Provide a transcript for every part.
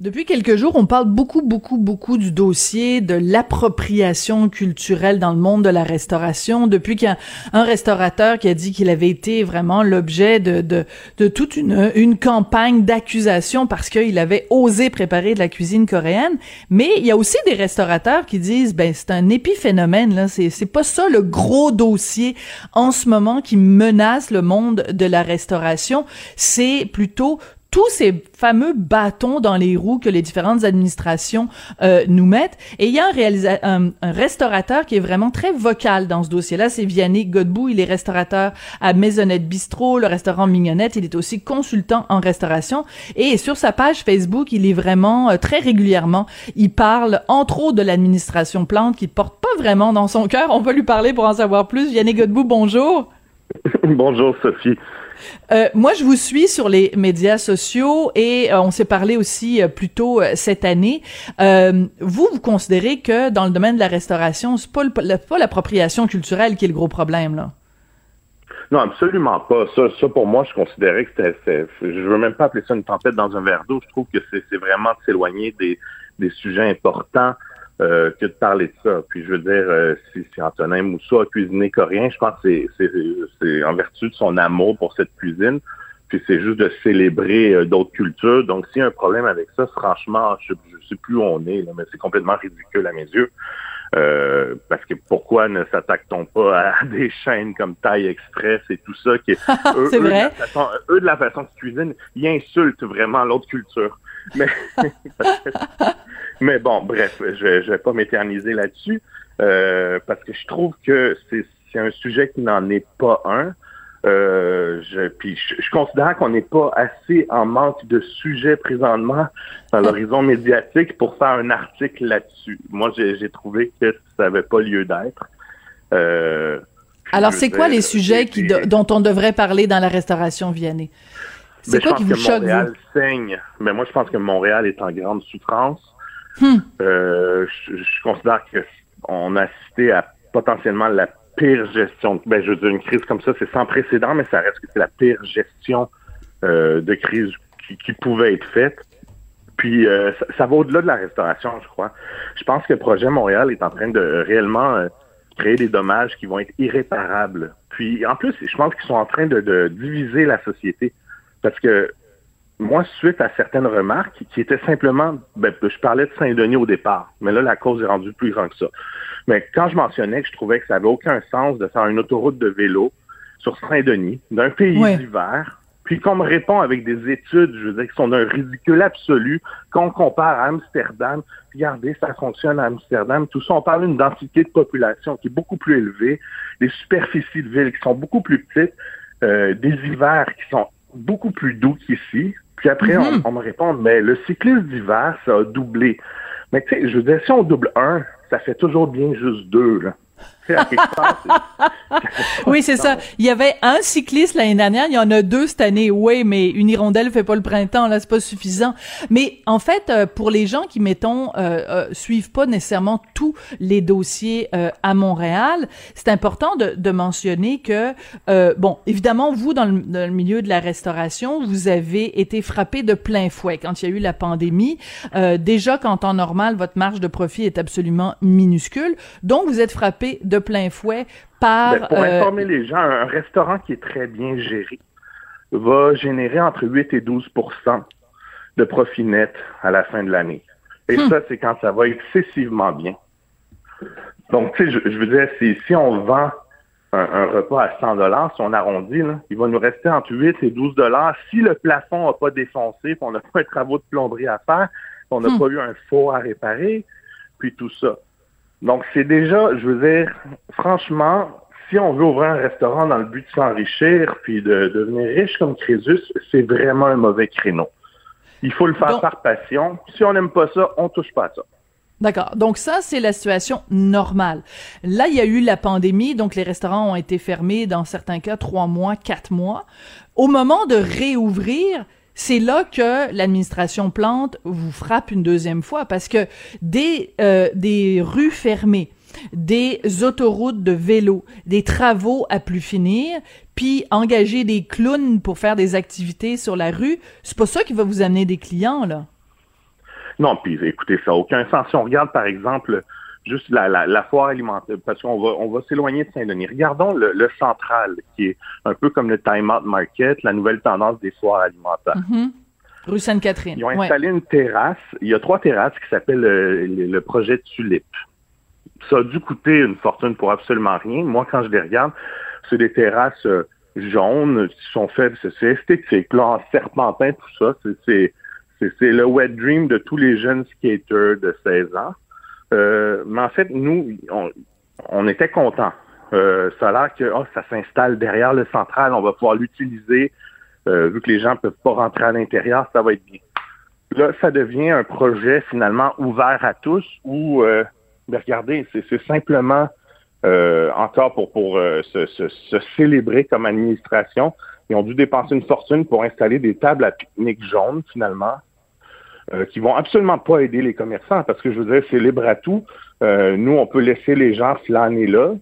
Depuis quelques jours, on parle beaucoup, beaucoup, beaucoup du dossier de l'appropriation culturelle dans le monde de la restauration. Depuis qu'il y a un restaurateur qui a dit qu'il avait été vraiment l'objet de, toute une, une campagne d'accusation parce qu'il avait osé préparer de la cuisine coréenne. Mais il y a aussi des restaurateurs qui disent, ben, c'est un épiphénomène, là. C'est, c'est pas ça le gros dossier en ce moment qui menace le monde de la restauration. C'est plutôt tous ces fameux bâtons dans les roues que les différentes administrations euh, nous mettent. Et il y a un, un, un, restaurateur qui est vraiment très vocal dans ce dossier-là, c'est Vianney Godbout. Il est restaurateur à Maisonnette Bistrot, le restaurant Mignonnette. Il est aussi consultant en restauration. Et sur sa page Facebook, il est vraiment euh, très régulièrement, il parle entre autres de l'administration Plante qui porte pas vraiment dans son cœur. On va lui parler pour en savoir plus. Vianney Godbout, bonjour. bonjour Sophie. Euh, moi, je vous suis sur les médias sociaux et euh, on s'est parlé aussi euh, plus tôt cette année. vous, vous considérez que dans le domaine de la restauration, c'est pas, pas l'appropriation culturelle qui est le gros problème, là? Non, absolument pas. Ça, ça pour moi, je considérais que c'était, je veux même pas appeler ça une tempête dans un verre d'eau. Je trouve que c'est vraiment de s'éloigner des, des sujets importants euh, que de parler de ça. Puis je veux dire, euh, si, si Antonin Moussa a cuisiné coréen, je pense que c'est en vertu de son amour pour cette cuisine. Puis c'est juste de célébrer euh, d'autres cultures. Donc s'il y a un problème avec ça, franchement, je, je sais plus où on est, là, mais c'est complètement ridicule à mes yeux. Euh, parce que pourquoi ne s'attaque-t-on pas à des chaînes comme Taille Express et tout ça qui est, eux, eux, vrai. De façon, eux, de la façon qu'ils cuisinent, ils insultent vraiment l'autre culture. Mais, mais bon, bref, je vais, je vais pas m'éterniser là-dessus euh, parce que je trouve que c'est un sujet qui n'en est pas un. Euh, je, puis je, je considère qu'on n'est pas assez en manque de sujets présentement dans l'horizon médiatique pour faire un article là-dessus. Moi, j'ai trouvé que ça n'avait pas lieu d'être. Euh, Alors, c'est quoi les sujets qui, dont on devrait parler dans la restauration Vianney? C'est quoi qui vous choque, Montréal vous? saigne. Mais moi, je pense que Montréal est en grande souffrance. Hmm. Euh, je, considère qu'on a assisté à potentiellement la pire gestion. Ben, je veux dire, une crise comme ça, c'est sans précédent, mais ça reste que c'est la pire gestion euh, de crise qui, pouvait être faite. Puis euh, ça, ça, va au-delà de la restauration, je crois. Je pense que le projet Montréal est en train de réellement euh, créer des dommages qui vont être irréparables. Puis en plus, je pense qu'ils sont en train de, de diviser la société. Parce que moi, suite à certaines remarques qui étaient simplement, ben, je parlais de Saint-Denis au départ, mais là, la cause est rendue plus grande que ça. Mais quand je mentionnais que je trouvais que ça n'avait aucun sens de faire une autoroute de vélo sur Saint-Denis, d'un pays d'hiver, puis qu'on me répond avec des études, je veux dire, qui sont d'un ridicule absolu, qu'on compare à Amsterdam, regardez, ça fonctionne à Amsterdam, tout ça, on parle d'une densité de population qui est beaucoup plus élevée, des superficies de ville qui sont beaucoup plus petites, euh, des hivers qui sont beaucoup plus doux qu'ici. Puis après, Mhm. on, on me répond, mais le cyclisme d'hiver, ça a doublé. Mais tu sais, je veux dire, si on double un, ça fait toujours bien juste deux, là. Oui, c'est ça. Il y avait un cycliste l'année dernière, il y en a deux cette année. Oui, mais une hirondelle fait pas le printemps, là, c'est pas suffisant. Mais en fait, euh, pour les gens qui, mettons, euh, euh, suivent pas nécessairement tous les dossiers euh, à Montréal, c'est important de, mentionner que, bon, évidemment, vous, dans le, milieu de la restauration, vous avez été frappé de plein fouet quand il y a eu la pandémie. Déjà qu'en temps normal, votre marge de profit est absolument minuscule. Donc, vous êtes frappé de plein fouet par... Ben, pour euh, informer les gens, un restaurant qui est très bien géré va générer entre 8 et 12% de profit net à la fin de l'année. Et Hmm. ça, c'est quand ça va excessivement bien. Donc, tu sais, je, je veux dire, si, si on vend un, un repas à 100 dollars, si on arrondit, là, il va nous rester entre 8 et 12 dollars si le plafond n'a pas défoncé, qu'on n'a pas un travaux de plomberie à faire, qu'on n'a Hmm. pas eu un four à réparer, puis tout ça. Donc, c'est déjà, je veux dire, franchement, si on veut ouvrir un restaurant dans le but de s'enrichir puis de, devenir riche comme Crésus, c'est vraiment un mauvais créneau. Il faut le faire par passion. Si on n'aime pas ça, on touche pas à ça. D'accord. Donc ça, c'est la situation normale. Là, il y a eu la pandémie, donc les restaurants ont été fermés dans certains cas trois mois, quatre mois. Au moment de réouvrir, c'est là que l'administration Plante vous frappe une deuxième fois parce que des, euh, des rues fermées, des autoroutes de vélo, des travaux à plus finir, puis engager des clowns pour faire des activités sur la rue, c'est pas ça qui va vous amener des clients, là. Non, puis écoutez, ça n'a aucun sens. Si on regarde, par exemple, juste la, la, foire alimentaire, parce qu'on va, on va s'éloigner de Saint-Denis. Regardons le, central, qui est un peu comme le Time Out Market, la nouvelle tendance des foires alimentaires. Mm-hmm. Rue Sainte-Catherine. Ils ont installé une terrasse. Il y a trois terrasses qui s'appellent euh, le, projet Tulipe. Ça a dû coûter une fortune pour absolument rien. Moi, quand je les regarde, c'est des terrasses euh, jaunes qui sont faites, c'est esthétique, là, en serpentin, tout ça. C'est c'est le wet dream de tous les jeunes skaters de 16 ans. Euh, mais en fait, nous, on, était contents. Euh, ça a l'air que oh, ça s'installe derrière le central, on va pouvoir l'utiliser. Euh, vu que les gens peuvent pas rentrer à l'intérieur, ça va être bien. Là, ça devient un projet finalement ouvert à tous où, euh, regardez, c'est simplement encore pour, se, se, célébrer comme administration. Ils ont dû dépenser une fortune pour installer des tables à pique-nique jaunes finalement euh, qui vont absolument pas aider les commerçants parce que je veux dire, c'est libre à tout. Euh, nous, on peut laisser les gens flâner là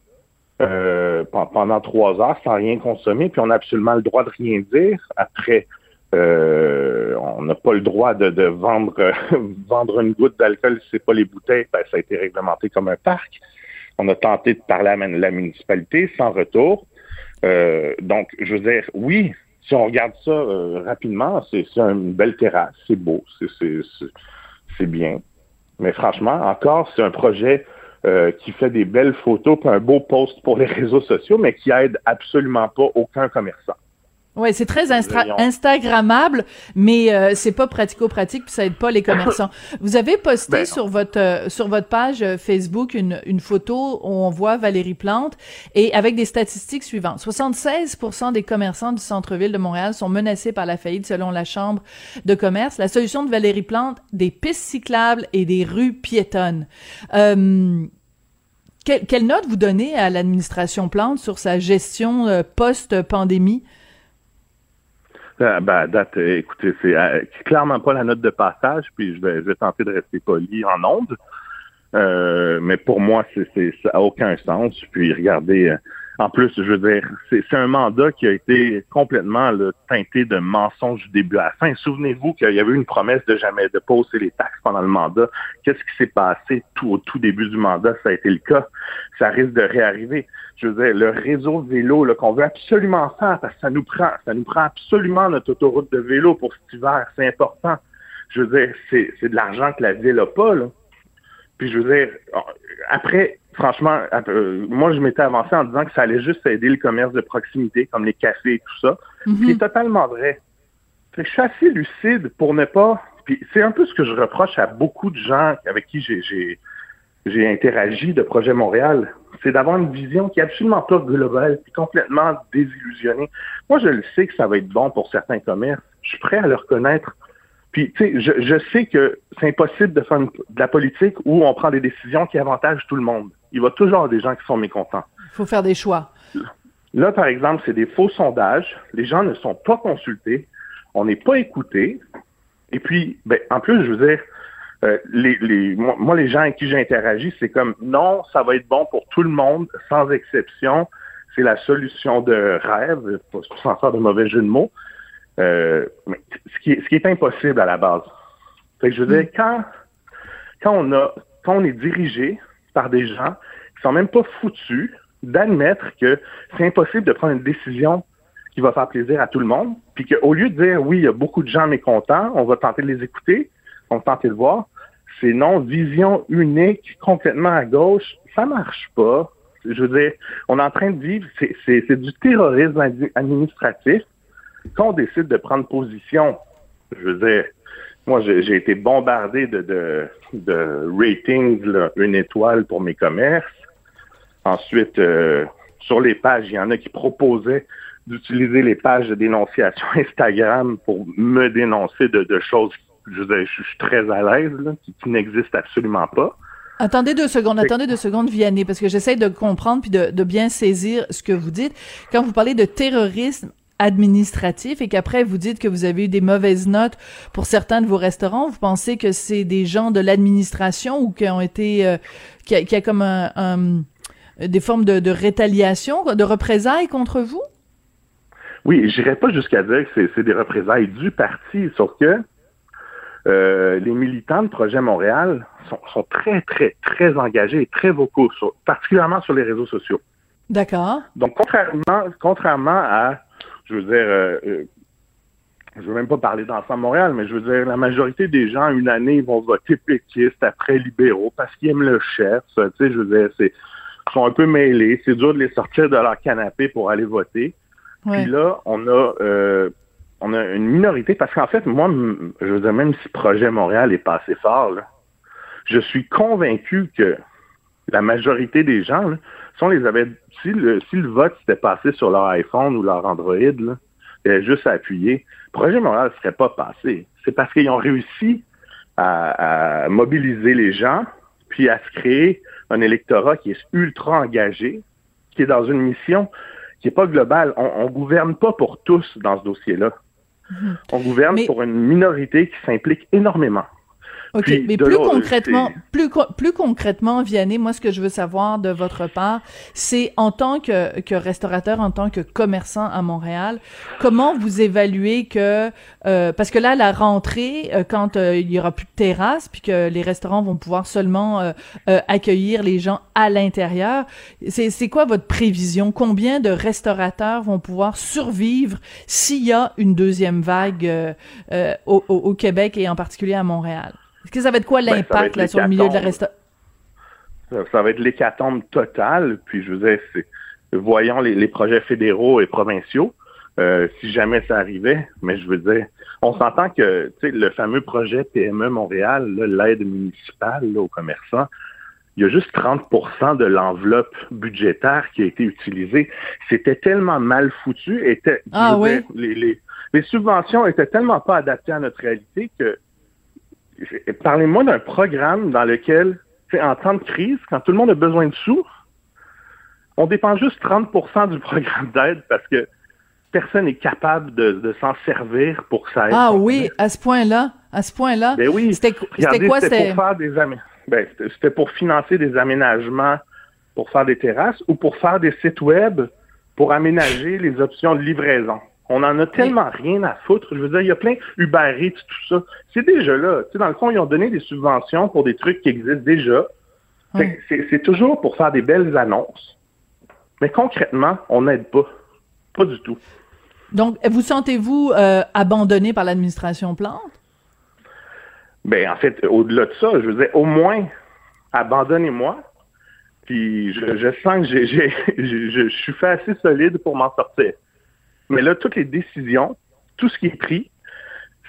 euh, pendant trois heures sans rien consommer, puis on n'a absolument le droit de rien dire. Après, on n'a pas le droit de, vendre vendre une goutte d'alcool si c'est pas les bouteilles. Ben, ça a été réglementé comme un parc. On a tenté de parler à la municipalité sans retour. donc, je veux dire, oui, si on regarde ça euh, rapidement, c'est une belle terrasse, c'est beau, c'est bien. Mais franchement, encore, c'est un projet euh, qui fait des belles photos, puis un beau post pour les réseaux sociaux, mais qui aide absolument pas aucun commerçant. Ouais, c'est très instagrammable, mais euh, c'est pas pratico-pratique puis ça aide pas les commerçants. Vous avez posté ben sur votre euh, sur votre page euh, Facebook une, une photo où on voit Valérie Plante et avec des statistiques suivantes. 76% des commerçants du centre-ville de Montréal sont menacés par la faillite selon la Chambre de commerce. La solution de Valérie Plante, des pistes cyclables et des rues piétonnes. Euh, quelle note vous donnez à l'administration Plante sur sa gestion post-pandémie? Euh, ben, date, euh, écoutez, euh, c'est clairement pas la note de passage, puis je vais, je vais tenter de rester poli en ondes. mais pour moi, c'est, ça n'a aucun sens. Puis regardez, en plus, je veux dire, c'est un mandat qui a été complètement teinté de mensonges du début à la fin. Souvenez-vous qu'il y avait eu une promesse de jamais de poser les taxes pendant le mandat. Qu'est-ce qui s'est passé tout au tout début du mandat? Ça a été le cas. Ça risque de réarriver. Je veux dire, le réseau de vélo qu'on veut absolument faire, parce que ça nous prend, ça nous prend absolument notre autoroute de vélo pour cet hiver. C'est important. Je veux dire, c'est de l'argent que la ville n'a pas. Là. Puis je veux dire, après, franchement, euh, moi, je m'étais avancé en disant que ça allait juste aider le commerce de proximité, comme les cafés et tout ça. Mm C'est totalement vrai. je suis assez lucide pour ne pas. Puis c'est un peu ce que je reproche à beaucoup de gens avec qui j'ai j'ai interagi de Projet Montréal, c'est d'avoir une vision qui est absolument pas globale, puis complètement désillusionnée. Moi, je le sais que ça va être bon pour certains commerces. Je suis prêt à le reconnaître. Puis, tu sais, je, je, sais que c'est impossible de faire de la politique où on prend des décisions qui avantagent tout le monde il va toujours y avoir des gens qui sont mécontents. Il faut faire des choix. Là, par exemple, c'est des faux sondages. Les gens ne sont pas consultés. On n'est pas écouté. Et puis, ben, en plus, je veux dire, euh, les, moi, les gens avec qui j'ai interagi, c'est comme non, ça va être bon pour tout le monde, sans exception. C'est la solution de rêve, sans faire de mauvais jeu de mots. Euh, ce, qui est, ce qui est impossible à la base. Fait que je veux dire, mm. quand, quand on a quand on est dirigé par des gens qui sont même pas foutus d'admettre que c'est impossible de prendre une décision qui va faire plaisir à tout le monde, puis qu'au lieu de dire oui, il y a beaucoup de gens mécontents, on va tenter de les écouter, on va tenter de voir, c'est non, vision unique, complètement à gauche, ça marche pas. Je veux dire, on est en train de vivre, c'est du terrorisme administratif. Quand on décide de prendre position, je veux dire, moi, j'ai été bombardé de, de, ratings, une étoile pour mes commerces. Ensuite, euh, sur les pages, il y en a qui proposaient d'utiliser les pages de dénonciation Instagram pour me dénoncer de, choses je, je suis très à l'aise, là, qui, qui n'existe absolument pas. Attendez deux secondes, attendez deux secondes, Vianney, parce que j'essaie de comprendre puis de, de bien saisir ce que vous dites. Quand vous parlez de terrorisme administratif et qu'après vous dites que vous avez eu des mauvaises notes pour certains de vos restaurants, vous pensez que c'est des gens de l'administration ou qui ont été, euh, qui, a, qui, a, comme un, un, des formes de, de rétaliation, de représailles contre vous? Oui, j'irais pas jusqu'à dire que c'est des représailles du parti, sauf que euh, les militants de Projet Montréal sont, sont, très, très, très engagés et très vocaux, sur, particulièrement sur les réseaux sociaux. D'accord. Donc, contrairement, contrairement à, je veux dire, euh, euh, je veux même pas parler d'Ensemble Montréal, mais je veux dire, la majorité des gens, une année, ils vont voter péquistes après libéraux parce qu'ils aiment le chef. Tu sais, je veux dire, c'est, ils sont un peu mêlés. C'est dur de les sortir de leur canapé pour aller voter. Ouais. Puis là, on a euh, on a une minorité, parce qu'en fait, moi, je veux dire, même si Projet Montréal est pas assez fort, là, je suis convaincu que la majorité des gens, là, si on les avait, si le, si le vote s'était passé sur leur iPhone ou leur Android, là, juste à appuyer, Projet Montréal ne serait pas passé. C'est parce qu'ils ont réussi à, à, mobiliser les gens, puis à se créer un électorat qui est ultra engagé, qui est dans une mission qui n'est pas globale. On ne gouverne pas pour tous dans ce dossier-là. Mmh. On gouverne Mais... pour une minorité qui s'implique énormément. OK, Puis, mais plus concrètement, plus, plus concrètement, Vianney, moi, ce que je veux savoir de votre part, c'est en tant que, que restaurateur, en tant que commerçant à Montréal, comment vous évaluez que, euh, parce que là, la rentrée, euh, quand euh, il y aura plus de terrasse, puis que les restaurants vont pouvoir seulement euh, accueillir les gens à l'intérieur, c'est quoi votre prévision? Combien de restaurateurs vont pouvoir survivre s'il y a une deuxième vague euh, au, au, au Québec et en particulier à Montréal? Est-ce que ça va être quoi l'impact ben, sur le milieu de la restauration? Ça, ça, va être l'hécatombe totale. Puis je vous disais, voyons les, les, projets fédéraux et provinciaux, euh, si jamais ça arrivait. Mais je veux dire, on s'entend que le fameux projet PME Montréal, l'aide municipale là, aux commerçants, il y a juste 30% de l'enveloppe budgétaire qui a été utilisée. C'était tellement mal foutu. Était, ah, oui? dire, les, les, les subventions étaient tellement pas adaptées à notre réalité que Parlez-moi d'un programme dans lequel, en temps de crise, quand tout le monde a besoin de sous, on dépense juste 30% du programme d'aide parce que personne n'est capable de, de s'en servir pour ça. Ah oui, à ce point-là, à ce point-là. Ben oui. C'était quoi C'était pour faire des ben, c'était pour financer des aménagements pour faire des terrasses ou pour faire des sites web pour aménager les options de livraison. On en a tellement rien à foutre. Je veux dire, il y a plein Uber Eats, tout ça. C'est déjà là. Tu sais, dans le fond, ils ont donné des subventions pour des trucs qui existent déjà. C'est toujours pour faire des belles annonces. Mais concrètement, on n'aide pas. Pas du tout. Donc, vous sentez-vous euh, abandonné par l'administration Plante? Ben, en fait, au-delà de ça, je veux dire, au moins, abandonnez-moi. Puis, je, je sens que j'ai, je, je suis fait assez solide pour m'en sortir. Mais là, toutes les décisions, tout ce qui est pris,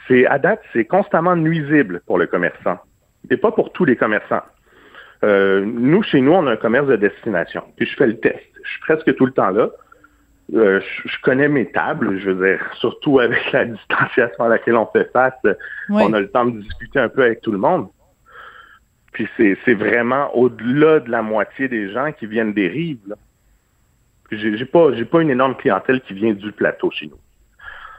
c'est à date, c'est constamment nuisible pour le commerçant. Et pas pour tous les commerçants. Euh, nous, chez nous, on a un commerce de destination. Puis je fais le test. Je suis presque tout le temps là. Euh, je, je, connais mes tables, je veux dire, surtout avec la distanciation à laquelle on fait face, oui. on a le temps de discuter un peu avec tout le monde. Puis c'est vraiment au-delà de la moitié des gens qui viennent des rives. Là. J'ai pas, j'ai pas une énorme clientèle qui vient du plateau chez nous.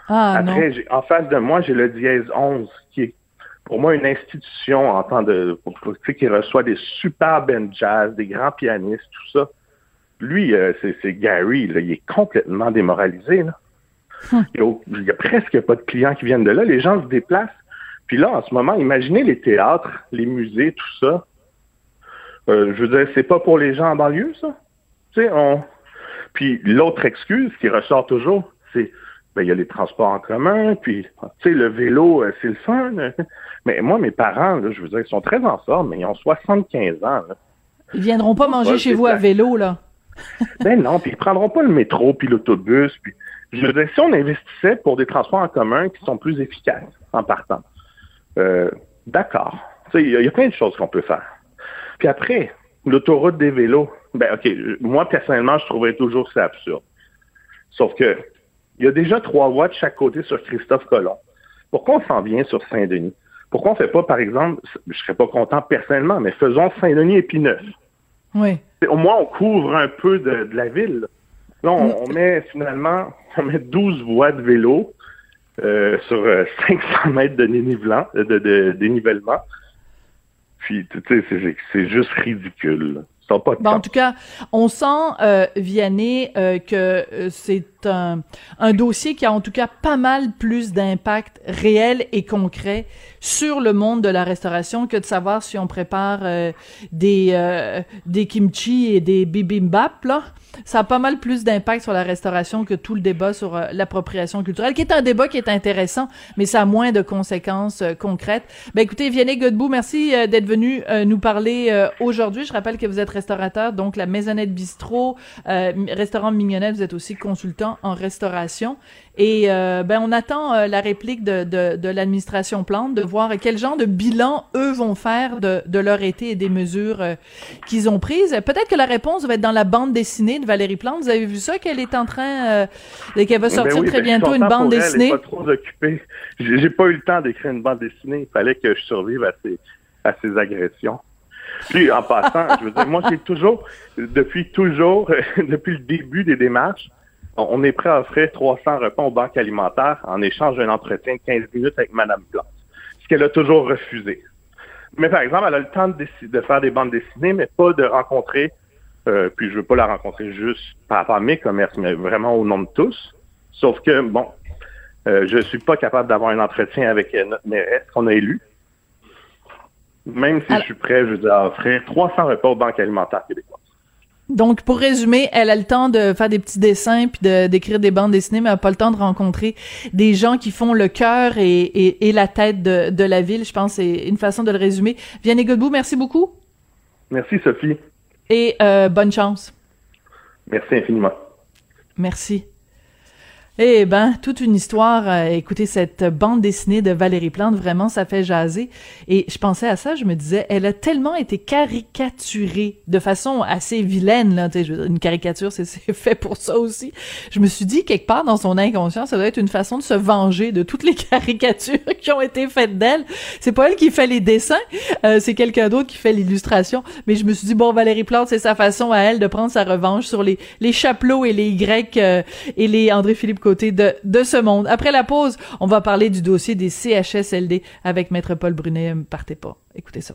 Ah, Après, en face de moi, j'ai le dièse 11, qui est pour moi une institution en temps de, qui reçoit des super bands jazz, des grands pianistes, tout ça. Lui, euh, c'est Gary, là, il est complètement démoralisé. Là. Hum. Il, y a, il y a presque pas de clients qui viennent de là. Les gens se déplacent. Puis là, en ce moment, imaginez les théâtres, les musées, tout ça. Euh, je veux dire, c'est pas pour les gens en banlieue, ça? Tu sais, on, puis l'autre excuse qui ressort toujours, c'est ben il y a les transports en commun, puis tu sais le vélo, c'est le fun. Mais moi mes parents, là, je veux dire, ils sont très en forme, mais ils ont 75 ans. Là. Ils viendront pas manger chez vous à vélo là. ben non, puis ils prendront pas le métro puis l'autobus, puis je veux dire si on investissait pour des transports en commun qui sont plus efficaces en partant. Euh, d'accord. Tu sais il y, y a plein de choses qu'on peut faire. Puis après, l'autoroute des vélos, ben OK, moi personnellement, je trouverais toujours ça absurde. Sauf que il y a déjà trois voies de chaque côté sur Christophe Colomb. Pourquoi on s'en vient sur Saint-Denis? Pourquoi on fait pas, par exemple, je serais pas content personnellement, mais faisons Saint-Denis et Pineuf. Oui. Au moins, on couvre un peu de, la ville. Là, on, met finalement, on met 12 voies de vélo euh, sur 500 euh, mètres de, dénivellement, de, de dénivellement. Puis, tu sais, c'est juste ridicule. Bon, en tout cas, on sent, euh, Vianney, euh, que euh, c'est un, un, dossier qui a en tout cas pas mal plus d'impact réel et concret sur le monde de la restauration que de savoir si on prépare euh, des, des kimchi et des bibimbap, là ça a pas mal plus d'impact sur la restauration que tout le débat sur l'appropriation culturelle, qui est un débat qui est intéressant, mais ça a moins de conséquences concrètes. Ben écoutez, Vianney Godbout, merci d'être venu nous parler aujourd'hui. Je rappelle que vous êtes restaurateur, donc la Maisonnette Bistrot, restaurant Mignonnette, vous êtes aussi consultant en restauration. Et euh, ben on attend euh, la réplique de, de, de l'administration Plante, de voir quel genre de bilan eux vont faire de, de leur été et des mesures euh, qu'ils ont prises. Peut-être que la réponse va être dans la bande dessinée de Valérie Plante. Vous avez vu ça qu'elle est en train, qu'elle va ben sortir très ben, bientôt une bande dessinée. Elle, pas trop occupée. J'ai pas eu le temps d'écrire une bande dessinée. Il fallait que je survive à ces à ces agressions. Puis en passant, je veux dire, moi j'ai toujours, depuis toujours, depuis le début des démarches, on est prêt à offrir 300 repas aux banques alimentaires en échange d'un entretien de 15 minutes avec Mme Plante, ce qu'elle a toujours refusé. Mais par exemple, elle a le temps de, de faire des bandes dessinées, mais pas de rencontrer, euh, puis je veux pas la rencontrer juste par rapport à mes commerces, mais vraiment au nom de tous. Sauf que, bon, euh, je suis pas capable d'avoir un entretien avec notre mairesse qu'on a élu. Même si je suis prêt, je veux dire, à offrir 300 repas aux banques alimentaires québécoises. Donc, pour résumer, elle a le temps de faire des petits dessins puis de, d'écrire des bandes dessinées, mais elle n'a pas le temps de rencontrer des gens qui font le cœur et, et, la tête de, de, la ville. Je pense que c'est une façon de le résumer. Vianney Godbout, merci beaucoup. Merci, Sophie. Et euh, bonne chance. Merci infiniment. Merci. Eh ben, toute une histoire. Euh, écoutez, cette bande dessinée de Valérie Plante, vraiment, ça fait jaser. Et je pensais à ça, je me disais, elle a tellement été caricaturée de façon assez vilaine, là. Une caricature, c'est fait pour ça aussi. Je me suis dit, quelque part dans son inconscient, ça doit être une façon de se venger de toutes les caricatures qui ont été faites d'elle. C'est pas elle qui fait les dessins, euh, c'est quelqu'un d'autre qui fait l'illustration. Mais je me suis dit, bon, Valérie Plante, c'est sa façon à elle de prendre sa revanche sur les, les et les Y euh, et les André-Philippe Après la pause, on va parler du dossier des CHSLD avec Maître Paul Brunet. Partez pas. Écoutez ça.